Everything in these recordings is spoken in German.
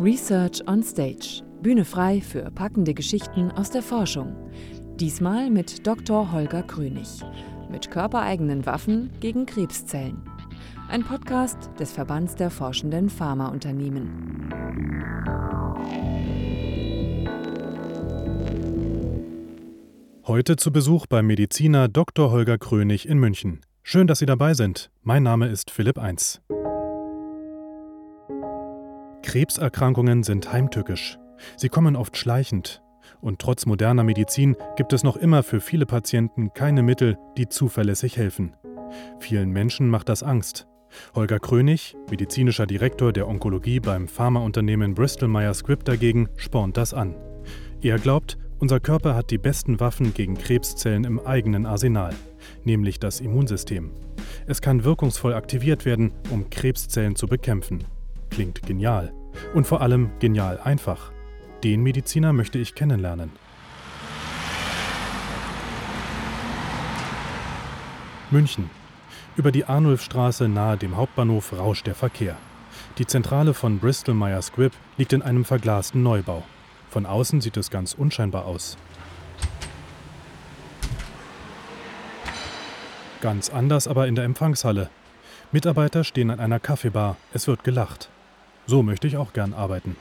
Research on Stage. Bühne frei für packende Geschichten aus der Forschung. Diesmal mit Dr. Holger Krönig. Mit körpereigenen Waffen gegen Krebszellen. Ein Podcast des Verbands der forschenden Pharmaunternehmen. Heute zu Besuch beim Mediziner Dr. Holger Krönig in München. Schön, dass Sie dabei sind. Mein Name ist Philipp Eins. Krebserkrankungen sind heimtückisch. Sie kommen oft schleichend. Und trotz moderner Medizin gibt es noch immer für viele Patienten keine Mittel, die zuverlässig helfen. Vielen Menschen macht das Angst. Holger Krönig, medizinischer Direktor der Onkologie beim Pharmaunternehmen Bristol Myers Squibb dagegen, spornt das an. Er glaubt, unser Körper hat die besten Waffen gegen Krebszellen im eigenen Arsenal, nämlich das Immunsystem. Es kann wirkungsvoll aktiviert werden, um Krebszellen zu bekämpfen. Klingt genial. Und vor allem genial einfach. Den Mediziner möchte ich kennenlernen. München. Über die Arnulfstraße nahe dem Hauptbahnhof rauscht der Verkehr. Die Zentrale von Bristol Myers Squibb liegt in einem verglasten Neubau. Von außen sieht es ganz unscheinbar aus. Ganz anders aber in der Empfangshalle. Mitarbeiter stehen an einer Kaffeebar, es wird gelacht. So möchte ich auch gern arbeiten.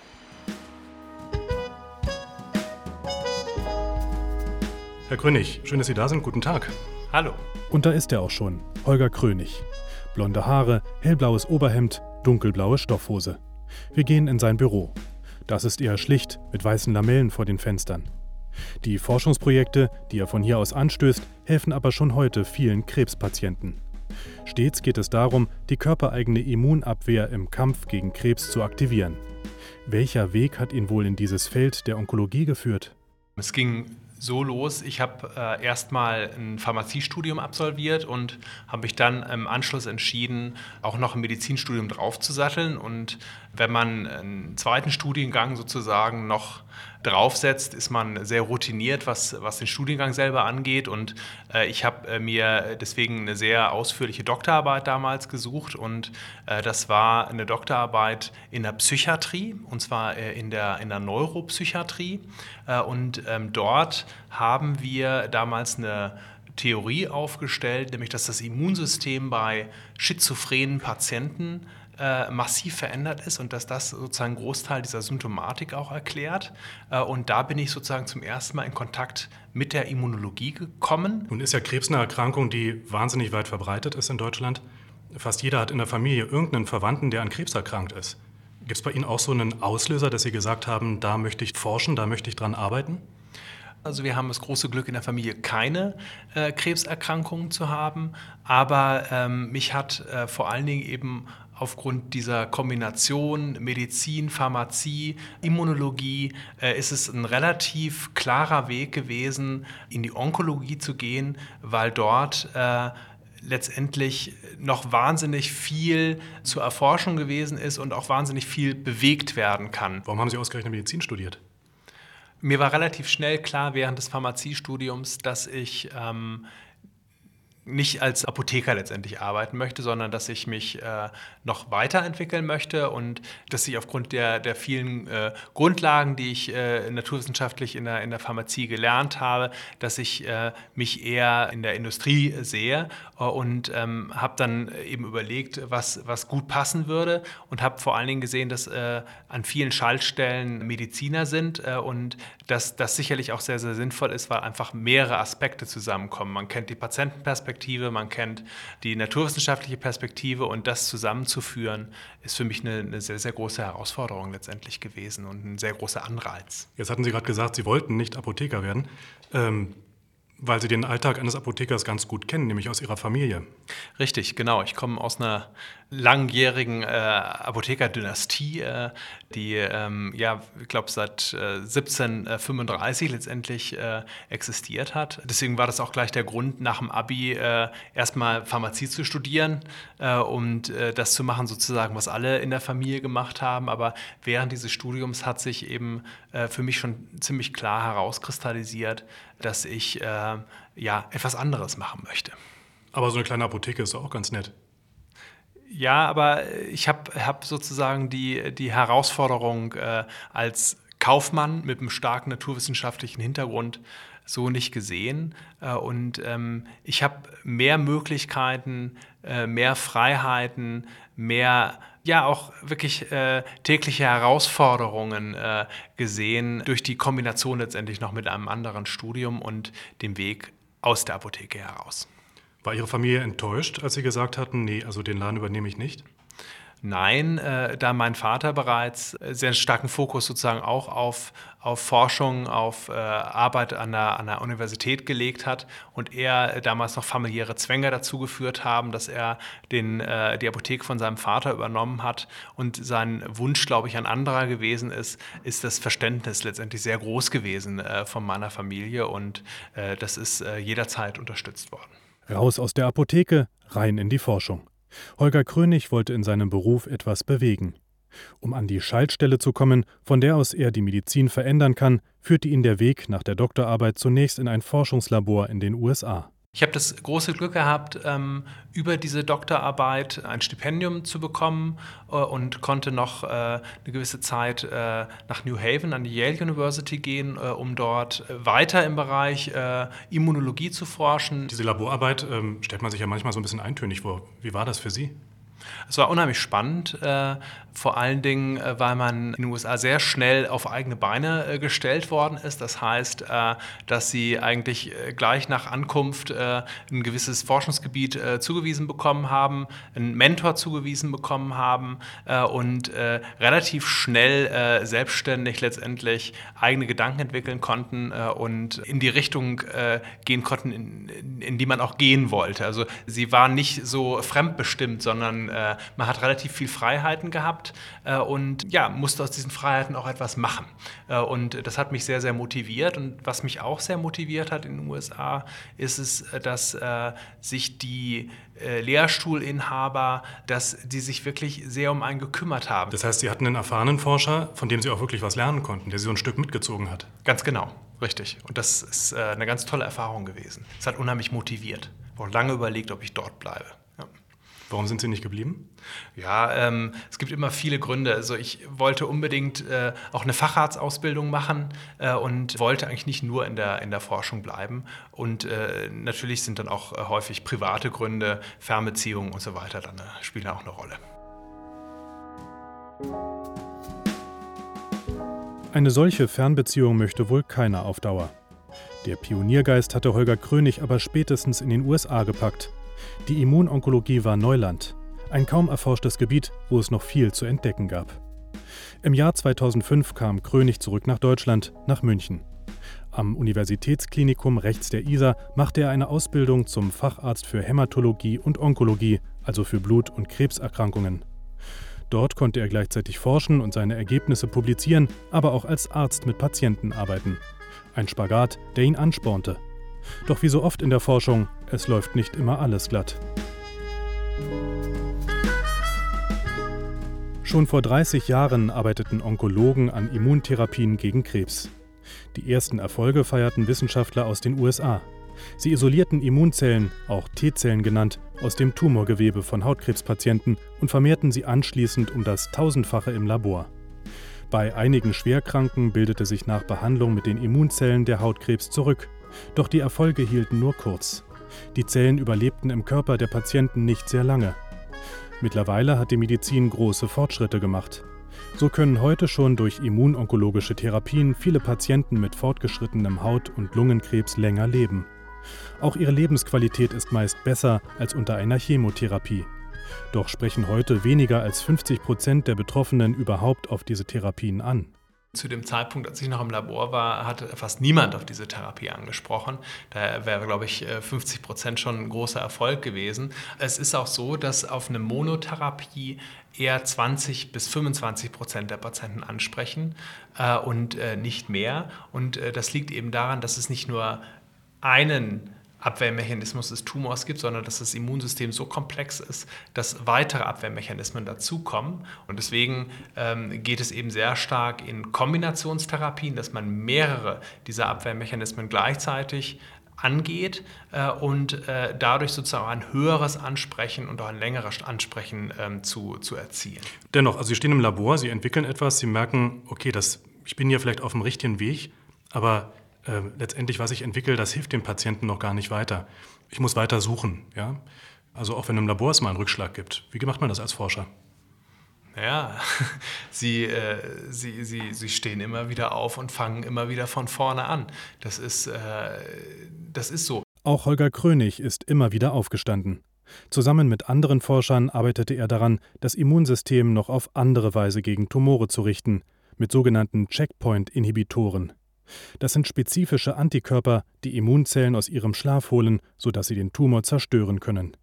Herr Krönig, schön, dass Sie da sind. Guten Tag. Hallo. Und da ist er auch schon, Holger Krönig. Blonde Haare, hellblaues Oberhemd, dunkelblaue Stoffhose. Wir gehen in sein Büro. Das ist eher schlicht, mit weißen Lamellen vor den Fenstern. Die Forschungsprojekte, die er von hier aus anstößt, helfen aber schon heute vielen Krebspatienten. Stets geht es darum, die körpereigene Immunabwehr im Kampf gegen Krebs zu aktivieren. Welcher Weg hat ihn wohl in dieses Feld der Onkologie geführt? Es ging so los. Ich habe äh, erstmal ein Pharmaziestudium absolviert und habe mich dann im Anschluss entschieden, auch noch ein Medizinstudium draufzusatteln. Und wenn man einen zweiten Studiengang sozusagen noch draufsetzt, ist man sehr routiniert, was, was den Studiengang selber angeht. Und äh, ich habe äh, mir deswegen eine sehr ausführliche Doktorarbeit damals gesucht. Und äh, das war eine Doktorarbeit in der Psychiatrie, und zwar äh, in, der, in der Neuropsychiatrie. Äh, und ähm, dort haben wir damals eine Theorie aufgestellt, nämlich dass das Immunsystem bei schizophrenen Patienten äh, massiv verändert ist und dass das sozusagen einen Großteil dieser Symptomatik auch erklärt. Äh, und da bin ich sozusagen zum ersten Mal in Kontakt mit der Immunologie gekommen. Nun ist ja Krebs eine Erkrankung, die wahnsinnig weit verbreitet ist in Deutschland. Fast jeder hat in der Familie irgendeinen Verwandten, der an Krebs erkrankt ist. Gibt es bei Ihnen auch so einen Auslöser, dass Sie gesagt haben, da möchte ich forschen, da möchte ich dran arbeiten? Also wir haben das große Glück in der Familie keine äh, Krebserkrankungen zu haben, aber ähm, mich hat äh, vor allen Dingen eben aufgrund dieser Kombination Medizin, Pharmazie, Immunologie äh, ist es ein relativ klarer Weg gewesen, in die Onkologie zu gehen, weil dort äh, letztendlich noch wahnsinnig viel zur Erforschung gewesen ist und auch wahnsinnig viel bewegt werden kann. Warum haben Sie ausgerechnet Medizin studiert? Mir war relativ schnell klar während des Pharmaziestudiums, dass ich ähm, nicht als Apotheker letztendlich arbeiten möchte, sondern dass ich mich äh, noch weiterentwickeln möchte und dass ich aufgrund der, der vielen äh, Grundlagen, die ich äh, naturwissenschaftlich in der, in der Pharmazie gelernt habe, dass ich äh, mich eher in der Industrie sehe äh, und ähm, habe dann eben überlegt, was, was gut passen würde und habe vor allen Dingen gesehen, dass äh, an vielen Schaltstellen Mediziner sind und dass das sicherlich auch sehr, sehr sinnvoll ist, weil einfach mehrere Aspekte zusammenkommen. Man kennt die Patientenperspektive, Perspektive, man kennt die naturwissenschaftliche Perspektive und das zusammenzuführen, ist für mich eine, eine sehr, sehr große Herausforderung letztendlich gewesen und ein sehr großer Anreiz. Jetzt hatten Sie gerade gesagt, Sie wollten nicht Apotheker werden. Ähm, weil Sie den Alltag eines Apothekers ganz gut kennen, nämlich aus Ihrer Familie. Richtig, genau. Ich komme aus einer langjährigen äh, Apothekerdynastie, äh, die, ähm, ja, ich glaube, seit äh, 1735 letztendlich äh, existiert hat. Deswegen war das auch gleich der Grund, nach dem Abi äh, erstmal Pharmazie zu studieren äh, und das zu machen, sozusagen, was alle in der Familie gemacht haben. Aber während dieses Studiums hat sich eben für mich schon ziemlich klar herauskristallisiert, dass ich ja etwas anderes machen möchte. Aber so eine kleine Apotheke ist auch ganz nett. Ja, aber ich habe hab sozusagen die, die Herausforderung äh, als Kaufmann mit einem starken naturwissenschaftlichen Hintergrund so nicht gesehen. Äh, und ähm, ich habe mehr Möglichkeiten, äh, mehr Freiheiten, mehr, ja auch wirklich äh, tägliche Herausforderungen äh, gesehen durch die Kombination letztendlich noch mit einem anderen Studium und dem Weg aus der Apotheke heraus. War Ihre Familie enttäuscht, als Sie gesagt hatten, nee, also den Laden übernehme ich nicht? Nein, äh, da mein Vater bereits äh, sehr starken Fokus sozusagen auch auf, auf Forschung, auf äh, Arbeit an der, an der Universität gelegt hat und er damals noch familiäre Zwänge dazu geführt haben, dass er den, äh, die Apotheke von seinem Vater übernommen hat und sein Wunsch, glaube ich, ein anderer gewesen ist, ist das Verständnis letztendlich sehr groß gewesen äh, von meiner Familie und äh, das ist jederzeit unterstützt worden. Raus aus der Apotheke, rein in die Forschung. Holger Krönig wollte in seinem Beruf etwas bewegen. Um an die Schaltstelle zu kommen, von der aus er die Medizin verändern kann, führte ihn der Weg nach der Doktorarbeit zunächst in ein Forschungslabor in den USA. Ich habe das große Glück gehabt, ähm, über diese Doktorarbeit ein Stipendium zu bekommen äh, und konnte noch äh, eine gewisse Zeit äh, nach New Haven an die Yale University gehen, um dort weiter im Bereich Immunologie zu forschen. Diese Laborarbeit ähm, stellt man sich ja manchmal so ein bisschen eintönig vor. Wie war das für Sie? Es war unheimlich spannend, vor allen Dingen, äh, weil man in den USA sehr schnell auf eigene Beine äh, gestellt worden ist. Das heißt, äh, dass sie eigentlich gleich nach Ankunft ein gewisses Forschungsgebiet zugewiesen bekommen haben, einen Mentor zugewiesen bekommen haben und relativ schnell selbstständig letztendlich eigene Gedanken entwickeln konnten und in die Richtung gehen konnten, in, die man auch gehen wollte. Also sie waren nicht so fremdbestimmt, sondern man hat relativ viel Freiheiten gehabt äh, und ja, musste aus diesen Freiheiten auch etwas machen. Äh, und das hat mich sehr, sehr motiviert. Und was mich auch sehr motiviert hat in den USA, ist es, dass äh, sich die Lehrstuhlinhaber, dass die sich wirklich sehr um einen gekümmert haben. Das heißt, Sie hatten einen erfahrenen Forscher, von dem Sie auch wirklich was lernen konnten, der Sie so ein Stück mitgezogen hat. Ganz genau, richtig. Und das ist eine ganz tolle Erfahrung gewesen. Es hat unheimlich motiviert. Ich habe auch lange überlegt, ob ich dort bleibe. Warum sind Sie nicht geblieben? Ja, ähm, es gibt immer viele Gründe. Also ich wollte unbedingt äh, auch eine Facharztausbildung machen äh, und wollte eigentlich nicht nur in der, in der Forschung bleiben. Und äh, natürlich sind dann auch äh, häufig private Gründe, Fernbeziehungen und so weiter, dann äh, spielen auch eine Rolle. Eine solche Fernbeziehung möchte wohl keiner auf Dauer. Der Pioniergeist hatte Holger Krönig aber spätestens in den USA gepackt. Die Immunonkologie war Neuland, ein kaum erforschtes Gebiet, wo es noch viel zu entdecken gab. Im Jahr 2005 kam Krönig zurück nach Deutschland, nach München. Am Universitätsklinikum rechts der Isar machte er eine Ausbildung zum Facharzt für Hämatologie und Onkologie, also für Blut- und Krebserkrankungen. Dort konnte er gleichzeitig forschen und seine Ergebnisse publizieren, aber auch als Arzt mit Patienten arbeiten. Ein Spagat, der ihn anspornte, doch wie so oft in der Forschung, es läuft nicht immer alles glatt. Schon vor 30 Jahren arbeiteten Onkologen an Immuntherapien gegen Krebs. Die ersten Erfolge feierten Wissenschaftler aus den USA. Sie isolierten Immunzellen, auch T-Zellen genannt, aus dem Tumorgewebe von Hautkrebspatienten und vermehrten sie anschließend um das Tausendfache im Labor. Bei einigen Schwerkranken bildete sich nach Behandlung mit den Immunzellen der Hautkrebs zurück doch die Erfolge hielten nur kurz. Die Zellen überlebten im Körper der Patienten nicht sehr lange. Mittlerweile hat die Medizin große Fortschritte gemacht. So können heute schon durch immunonkologische Therapien viele Patienten mit fortgeschrittenem Haut- und Lungenkrebs länger leben. Auch ihre Lebensqualität ist meist besser als unter einer Chemotherapie. Doch sprechen heute weniger als 50 Prozent der Betroffenen überhaupt auf diese Therapien an. Zu dem Zeitpunkt, als ich noch im Labor war, hat fast niemand auf diese Therapie angesprochen. Da wäre, glaube ich, 50 Prozent schon ein großer Erfolg gewesen. Es ist auch so, dass auf eine Monotherapie eher 20 bis 25 Prozent der Patienten ansprechen äh, und äh, nicht mehr. Und äh, das liegt eben daran, dass es nicht nur einen Abwehrmechanismus des Tumors gibt, sondern dass das Immunsystem so komplex ist, dass weitere Abwehrmechanismen dazukommen. Und deswegen ähm, geht es eben sehr stark in Kombinationstherapien, dass man mehrere dieser Abwehrmechanismen gleichzeitig angeht äh, und äh, dadurch sozusagen ein höheres Ansprechen und auch ein längeres Ansprechen ähm, zu, zu erzielen. Dennoch, also Sie stehen im Labor, Sie entwickeln etwas, Sie merken, okay, das, ich bin hier vielleicht auf dem richtigen Weg, aber äh, letztendlich, was ich entwickle, das hilft dem Patienten noch gar nicht weiter. Ich muss weiter suchen. Ja? Also auch wenn im Labor es mal einen Rückschlag gibt. Wie macht man das als Forscher? Ja, sie, äh, sie, sie, sie stehen immer wieder auf und fangen immer wieder von vorne an. Das ist, äh, das ist so. Auch Holger Krönig ist immer wieder aufgestanden. Zusammen mit anderen Forschern arbeitete er daran, das Immunsystem noch auf andere Weise gegen Tumore zu richten, mit sogenannten Checkpoint-Inhibitoren. Das sind spezifische Antikörper, die Immunzellen aus ihrem Schlaf holen, sodass sie den Tumor zerstören können.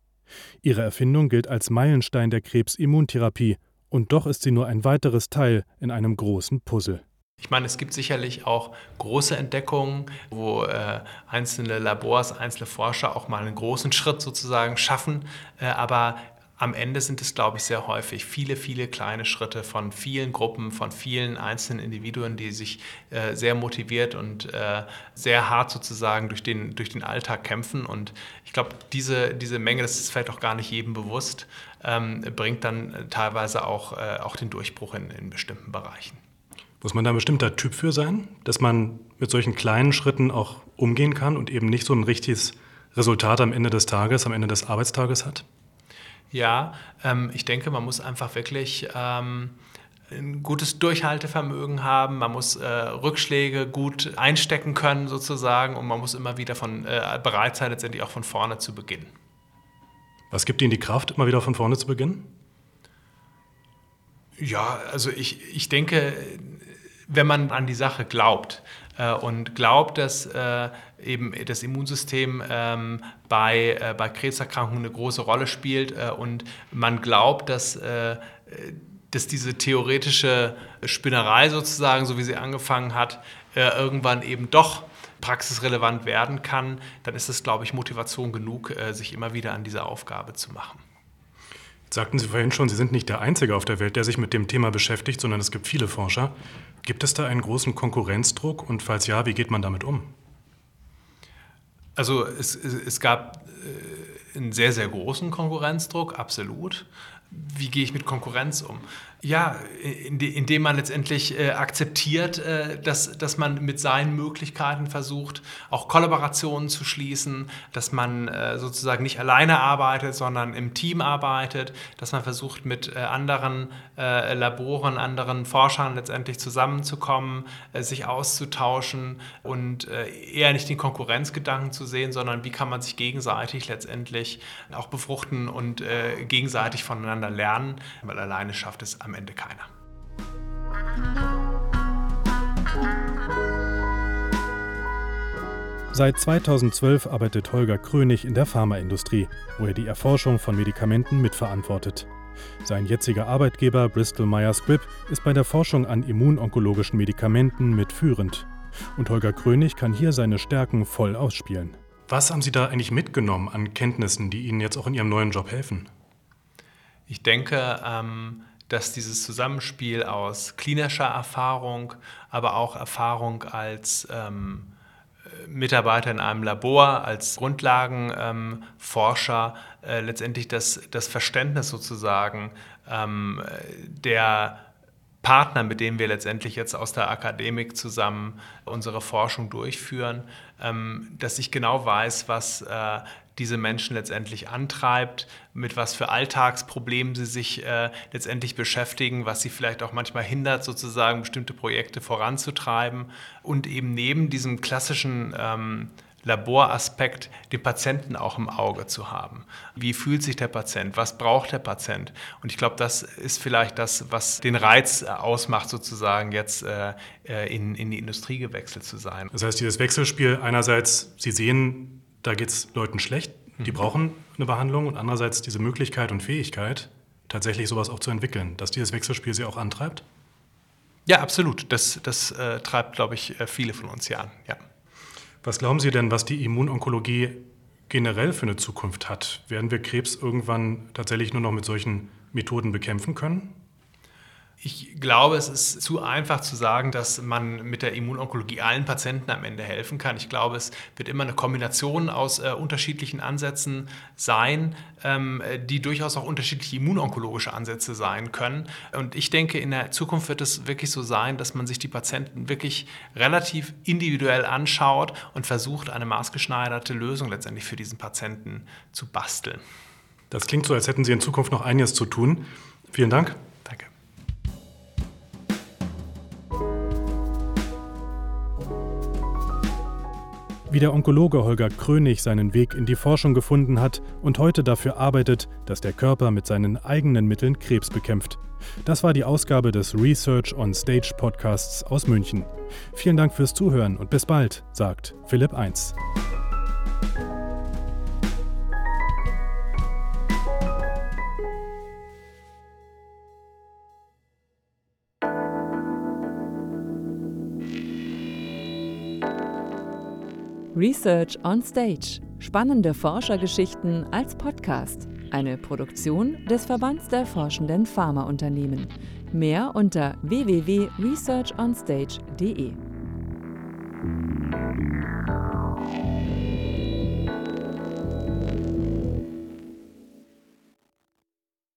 Ihre Erfindung gilt als Meilenstein der Krebsimmuntherapie und doch ist sie nur ein weiteres Teil in einem großen Puzzle. Ich meine, es gibt sicherlich auch große Entdeckungen, wo äh, einzelne Labors, einzelne Forscher auch mal einen großen Schritt sozusagen schaffen. Äh, aber am Ende sind es, glaube ich, sehr häufig viele, viele kleine Schritte von vielen Gruppen, von vielen einzelnen Individuen, die sich äh, sehr motiviert und äh, sehr hart sozusagen durch den, durch den Alltag kämpfen. Und ich glaube, diese, diese Menge, das ist vielleicht auch gar nicht jedem bewusst, ähm, bringt dann teilweise auch, äh, auch den Durchbruch in, in bestimmten Bereichen. Muss man da ein bestimmter Typ für sein, dass man mit solchen kleinen Schritten auch umgehen kann und eben nicht so ein richtiges Resultat am Ende des Tages, am Ende des Arbeitstages hat? Ja, ähm, ich denke, man muss einfach wirklich ähm, ein gutes Durchhaltevermögen haben, man muss äh, Rückschläge gut einstecken können sozusagen und man muss immer wieder von, äh, bereit sein, letztendlich auch von vorne zu beginnen. Was gibt Ihnen die Kraft, immer wieder von vorne zu beginnen? Ja, also ich, ich denke, wenn man an die Sache glaubt äh, und glaubt, dass äh, eben das Immunsystem ähm, bei, äh, bei Krebserkrankungen eine große Rolle spielt äh, und man glaubt, dass, äh, dass diese theoretische Spinnerei sozusagen, so wie sie angefangen hat, äh, irgendwann eben doch praxisrelevant werden kann, dann ist es, glaube ich, Motivation genug, sich immer wieder an diese Aufgabe zu machen. Sagten Sie vorhin schon, Sie sind nicht der Einzige auf der Welt, der sich mit dem Thema beschäftigt, sondern es gibt viele Forscher. Gibt es da einen großen Konkurrenzdruck und falls ja, wie geht man damit um? Also es, es gab äh, einen sehr, sehr großen Konkurrenzdruck, absolut. Wie gehe ich mit Konkurrenz um? Ja, indem man letztendlich äh, akzeptiert, äh, dass, dass man mit seinen Möglichkeiten versucht, auch Kollaborationen zu schließen, dass man äh, sozusagen nicht alleine arbeitet, sondern im Team arbeitet, dass man versucht, mit anderen Laboren, anderen Forschern letztendlich zusammenzukommen, sich auszutauschen und eher nicht den Konkurrenzgedanken zu sehen, sondern wie kann man sich gegenseitig letztendlich auch befruchten und gegenseitig voneinander lernen, weil alleine schafft es am am Ende keiner. Seit 2012 arbeitet Holger Krönig in der Pharmaindustrie, wo er die Erforschung von Medikamenten mitverantwortet. Sein jetziger Arbeitgeber Bristol Myers Squibb ist bei der Forschung an immunonkologischen Medikamenten mitführend. Und Holger Krönig kann hier seine Stärken voll ausspielen. Was haben Sie da eigentlich mitgenommen an Kenntnissen, die Ihnen jetzt auch in Ihrem neuen Job helfen? Ich denke, ähm, dass dieses Zusammenspiel aus klinischer Erfahrung, aber auch Erfahrung als ähm, Mitarbeiter in einem Labor, als Grundlagenforscher ähm, äh, letztendlich das, das Verständnis sozusagen ähm, der Partner, mit denen wir letztendlich jetzt aus der Akademik zusammen unsere Forschung durchführen, ähm, dass ich genau weiß, was äh, diese Menschen letztendlich antreibt, mit was für Alltagsproblemen sie sich äh, letztendlich beschäftigen, was sie vielleicht auch manchmal hindert, sozusagen bestimmte Projekte voranzutreiben und eben neben diesem klassischen ähm, Laboraspekt den Patienten auch im Auge zu haben. Wie fühlt sich der Patient? Was braucht der Patient? Und ich glaube, das ist vielleicht das, was den Reiz ausmacht, sozusagen jetzt äh, äh in, in die Industrie gewechselt zu sein. Das heißt, dieses Wechselspiel einerseits, Sie sehen da geht es Leuten schlecht, die mhm. brauchen eine Behandlung und andererseits diese Möglichkeit und Fähigkeit, tatsächlich sowas auch zu entwickeln, dass dieses Wechselspiel sie auch antreibt? Ja, absolut. Das, das äh, treibt, glaube ich, äh, viele von uns ja an. Ja. Was glauben Sie denn, was die Immunonkologie generell für eine Zukunft hat? Werden wir Krebs irgendwann tatsächlich nur noch mit solchen Methoden bekämpfen können? Ich glaube, es ist zu einfach zu sagen, dass man mit der Immunonkologie allen Patienten am Ende helfen kann. Ich glaube, es wird immer eine Kombination aus äh, unterschiedlichen Ansätzen sein, ähm, die durchaus auch unterschiedliche immunonkologische Ansätze sein können. Und ich denke, in der Zukunft wird es wirklich so sein, dass man sich die Patienten wirklich relativ individuell anschaut und versucht, eine maßgeschneiderte Lösung letztendlich für diesen Patienten zu basteln. Das klingt so, als hätten Sie in Zukunft noch einiges zu tun. Vielen Dank. Wie der Onkologe Holger Krönig seinen Weg in die Forschung gefunden hat und heute dafür arbeitet, dass der Körper mit seinen eigenen Mitteln Krebs bekämpft. Das war die Ausgabe des Research on Stage Podcasts aus München. Vielen Dank fürs Zuhören und bis bald, sagt Philipp 1. Research on Stage. Spannende Forschergeschichten als Podcast. Eine Produktion des Verbands der forschenden Pharmaunternehmen. Mehr unter www.researchonstage.de.